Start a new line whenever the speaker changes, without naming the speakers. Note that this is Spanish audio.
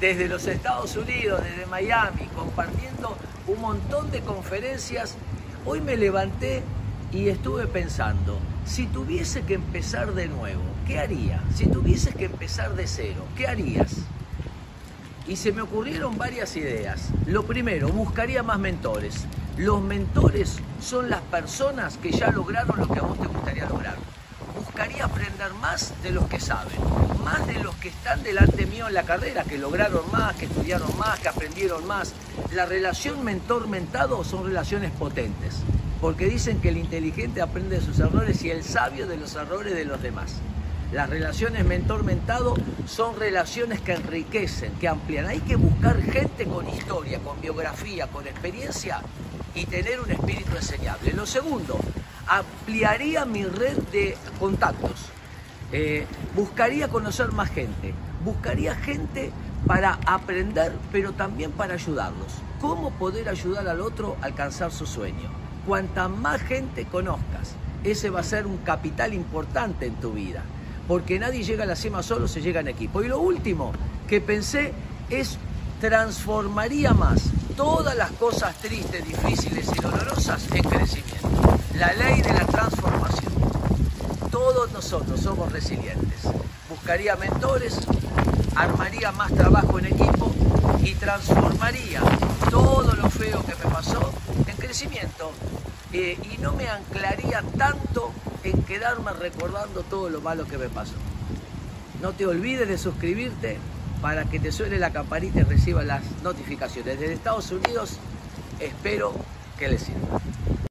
desde los Estados Unidos, desde Miami, compartiendo un montón de conferencias. Hoy me levanté y estuve pensando, si tuviese que empezar de nuevo, ¿qué haría? Si tuvieses que empezar de cero, ¿qué harías? Y se me ocurrieron varias ideas. Lo primero, buscaría más mentores. Los mentores son las personas que ya lograron lo que a vos te gustaría lograr. De los que saben, más de los que están delante mío en la carrera, que lograron más, que estudiaron más, que aprendieron más. La relación mentor-mentado son relaciones potentes, porque dicen que el inteligente aprende de sus errores y el sabio de los errores de los demás. Las relaciones mentor-mentado son relaciones que enriquecen, que amplían. Hay que buscar gente con historia, con biografía, con experiencia y tener un espíritu enseñable. Lo segundo, ampliaría mi red de contactos. Eh, buscaría conocer más gente. Buscaría gente para aprender, pero también para ayudarlos. ¿Cómo poder ayudar al otro a alcanzar su sueño? Cuanta más gente conozcas, ese va a ser un capital importante en tu vida porque nadie llega a la cima solo, se llega en equipo. Y lo último que pensé es transformaría más todas las cosas tristes, difíciles y dolorosas en crecimiento. La ley de la transformación. Nosotros somos resilientes. Buscaría mentores, armaría más trabajo en equipo y transformaría todo lo feo que me pasó en crecimiento eh, y no me anclaría tanto en quedarme recordando todo lo malo que me pasó. No te olvides de suscribirte para que te suene la campanita y reciba las notificaciones. Desde Estados Unidos espero que les sirva.